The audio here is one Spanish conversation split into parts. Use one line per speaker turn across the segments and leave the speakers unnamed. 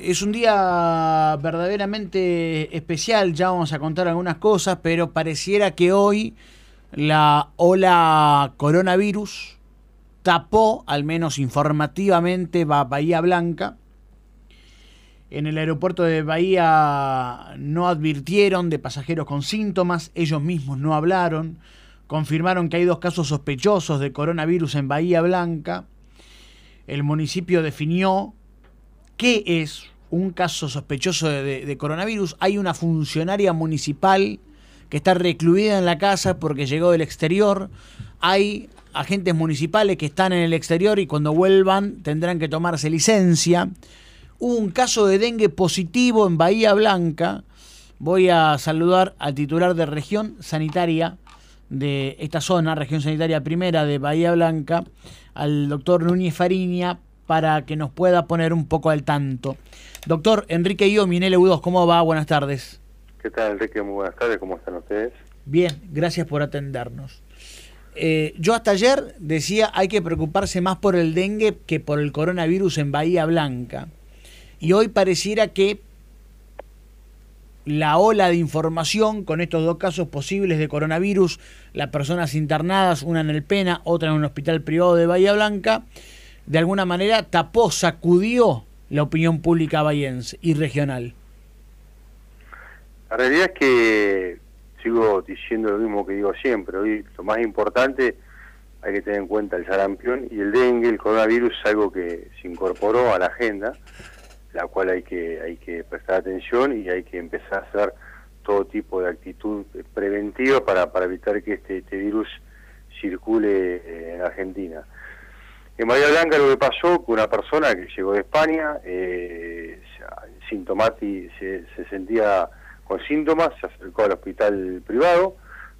Es un día verdaderamente especial, ya vamos a contar algunas cosas, pero pareciera que hoy la ola coronavirus tapó, al menos informativamente, Bahía Blanca. En el aeropuerto de Bahía no advirtieron de pasajeros con síntomas, ellos mismos no hablaron, confirmaron que hay dos casos sospechosos de coronavirus en Bahía Blanca. El municipio definió qué es un caso sospechoso de, coronavirus. Hay una funcionaria municipal que está recluida en la casa porque llegó del exterior. Hay agentes municipales que están en el exterior y cuando vuelvan tendrán que tomarse licencia. Hubo un caso de dengue positivo en Bahía Blanca. Voy a saludar al titular de región sanitaria de esta zona, región sanitaria primera de Bahía Blanca, al doctor Núñez Fariña, para que nos pueda poner un poco al tanto. Doctor Enrique Io, Minele U2, ¿cómo va? Buenas tardes.
¿Qué tal, Enrique? Muy buenas tardes, ¿cómo están ustedes?
Bien, gracias por atendernos. Eh, yo hasta ayer decía hay que preocuparse más por el dengue que por el coronavirus en Bahía Blanca. Y hoy pareciera que la ola de información con estos dos casos posibles de coronavirus, las personas internadas, una en el Pena, otra en un hospital privado de Bahía Blanca, de alguna manera tapó, sacudió la opinión pública bahiense y regional.
La realidad es que sigo diciendo lo mismo que digo siempre, hoy lo más importante hay que tener en cuenta el sarampión y el dengue, el coronavirus es algo que se incorporó a la agenda la cual hay que, hay que prestar atención y hay que empezar a hacer todo tipo de actitud preventiva para, para evitar que este, este virus circule eh, en Argentina. En Bahía Blanca lo que pasó que una persona que llegó de España, eh, se, se sentía con síntomas, se acercó al hospital privado,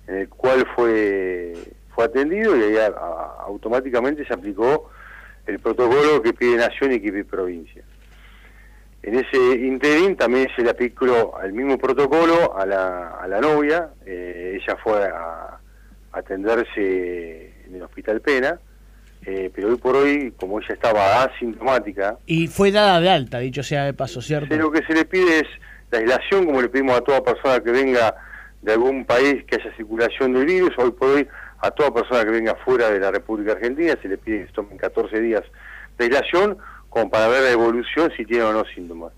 en el cual fue, fue atendido y ahí automáticamente se aplicó el protocolo que pide Nación y que pide provincia. En ese interín también se le aplicó el mismo protocolo a la, a la novia, eh, ella fue a, atenderse en el Hospital Pena, eh, pero hoy por hoy, como ella estaba asintomática...
Y fue dada de alta, dicho sea de paso, ¿cierto?
Lo que se le pide es la aislación, como le pedimos a toda persona que venga de algún país que haya circulación del virus, hoy por hoy a toda persona que venga fuera de la República Argentina se le pide que tomen 14 días de aislación como para ver la evolución si tiene o no síntomas.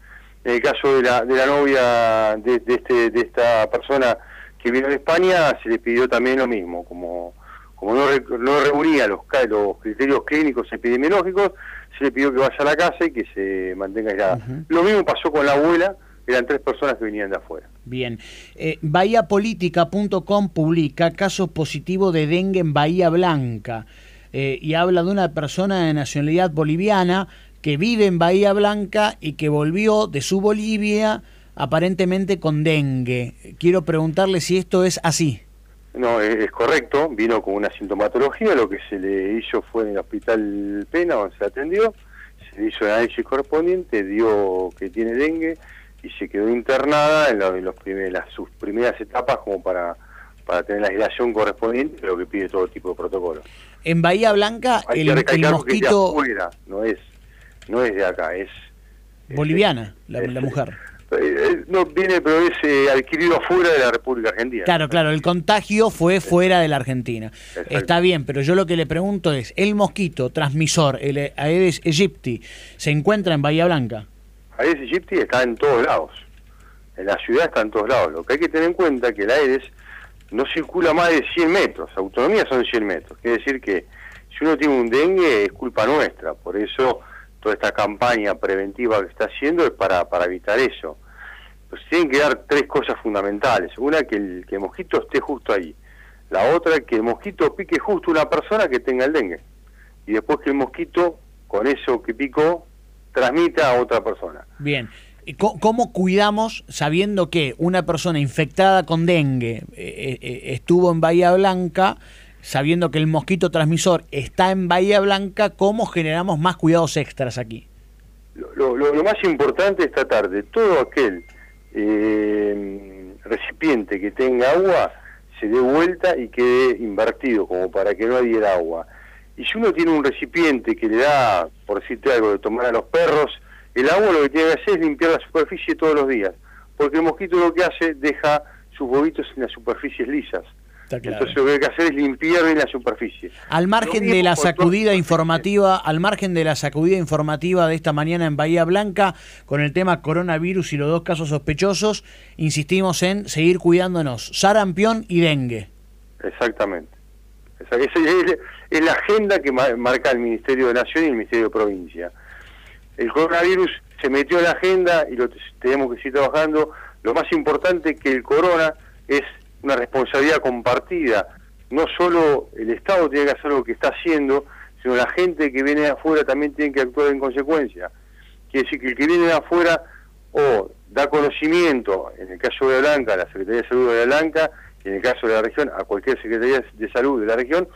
En el caso de la, de la novia de, este, de esta persona que vino de España, se le pidió también lo mismo, como, como no, no reunía los, los criterios clínicos epidemiológicos, se le pidió que vaya a la casa y que se mantenga aislada. Lo mismo pasó con la abuela, eran tres personas que venían de afuera.
Bien. Eh, BahiaPolítica.com publica casos positivos de dengue en Bahía Blanca eh, y habla de una persona de nacionalidad boliviana que vive en Bahía Blanca y que volvió de su Bolivia aparentemente con dengue. Quiero preguntarle si esto es así.
No, es, correcto, vino con una sintomatología, lo que se le hizo fue en el hospital Pena, donde se atendió, se le hizo el análisis correspondiente, dio que tiene dengue y se quedó internada en, los las, sus primeras etapas como para, para tener la aislación correspondiente, lo que pide todo tipo de protocolo.
En Bahía Blanca el, el mosquito...
no es no es de acá, es...
Boliviana, la, mujer.
Eh, eh, no viene, pero es eh, adquirido fuera de la República Argentina.
Claro, claro, el contagio fue fuera de la Argentina. Está bien, pero yo lo que le pregunto es, ¿el mosquito transmisor, el Aedes aegypti, se encuentra en Bahía Blanca?
Aedes aegypti está en todos lados. En la ciudad está en todos lados. Lo que hay que tener en cuenta es que el Aedes no circula más de 100 metros. Autonomía son 100 metros. Quiere decir que si uno tiene un dengue es culpa nuestra. Por eso toda esta campaña preventiva que está haciendo es para, para evitar eso. Pues tienen que dar tres cosas fundamentales. Una, que el, que el mosquito esté justo ahí. La otra, que el mosquito pique justo una persona que tenga el dengue. Y después que el mosquito, con eso que picó, transmita a otra persona.
Bien. ¿Cómo cuidamos sabiendo que una persona infectada con dengue eh, eh, eh, estuvo en Bahía Blanca? Sabiendo que el mosquito transmisor está en Bahía Blanca, ¿cómo generamos más cuidados extras aquí?
Lo, más importante es tratar de todo aquel eh, recipiente que tenga agua, se dé vuelta y quede invertido, como para que no adhiera agua. Y si uno tiene un recipiente que le da, por decirte algo, de tomar a los perros, el agua lo que tiene que hacer es limpiar la superficie todos los días, porque el mosquito lo que hace deja sus bobitos en las superficies lisas. Entonces lo que hay que hacer es limpiar bien la superficie.
Al margen de la sacudida informativa, al margen de la sacudida informativa de esta mañana en Bahía Blanca, con el tema coronavirus y los dos casos sospechosos, insistimos en seguir cuidándonos, sarampión y dengue.
Exactamente. Esa, es, es, la agenda que marca el Ministerio de Nación y el Ministerio de Provincia. El coronavirus se metió en la agenda y lo tenemos que seguir trabajando. Lo más importante que el corona es una responsabilidad compartida. No solo el Estado tiene que hacer lo que está haciendo, sino la gente que viene de afuera también tiene que actuar en consecuencia. Quiere decir que el que viene de afuera o da conocimiento, en el caso de Blanca, a la Secretaría de Salud de Blanca, y en el caso de la región, a cualquier Secretaría de Salud de la región,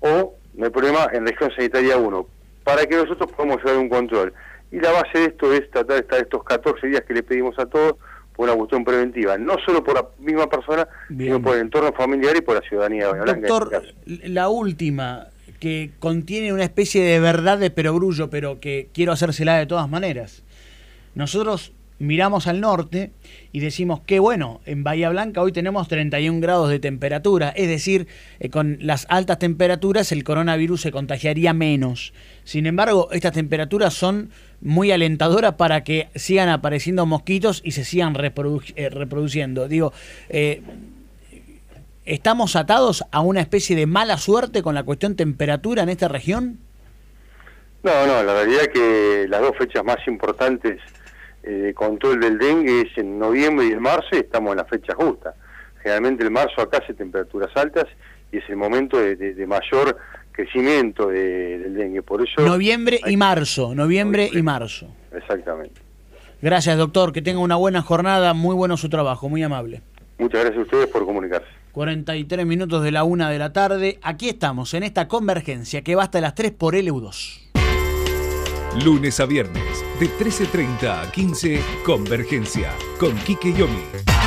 o, no hay problema, en región sanitaria 1, para que nosotros podamos llevar un control. Y la base de esto es tratar de estar estos 14 días que le pedimos a todos, por una cuestión preventiva, no solo por la misma persona, sino por el entorno familiar y por la ciudadanía
de Doctor, este la última, que contiene una especie de verdad de perogrullo, pero que quiero hacérsela de todas maneras. Nosotros miramos al norte y decimos que bueno, en Bahía Blanca hoy tenemos 31 grados de temperatura, es decir, eh, con las altas temperaturas el coronavirus se contagiaría menos. Sin embargo, estas temperaturas son muy alentadoras para que sigan apareciendo mosquitos y se sigan eh, reproduciendo. Digo, eh, ¿estamos atados a una especie de mala suerte con la cuestión temperatura en esta región?
No, no, la realidad es que las dos fechas más importantes eh, control del dengue es en noviembre y en marzo y estamos en la fecha justa. Generalmente el marzo acá hace temperaturas altas y es el momento de, mayor crecimiento del dengue. Por eso
noviembre y marzo, noviembre y marzo.
Exactamente.
Gracias, doctor. Que tenga una buena jornada. Muy bueno su trabajo, muy amable.
Muchas gracias a ustedes por comunicarse.
43 minutos de la una de la tarde. Aquí estamos, en esta convergencia que va hasta las 3 por LU2.
Lunes a viernes, de 13.30 a 15, Convergencia, con Quique Yomi.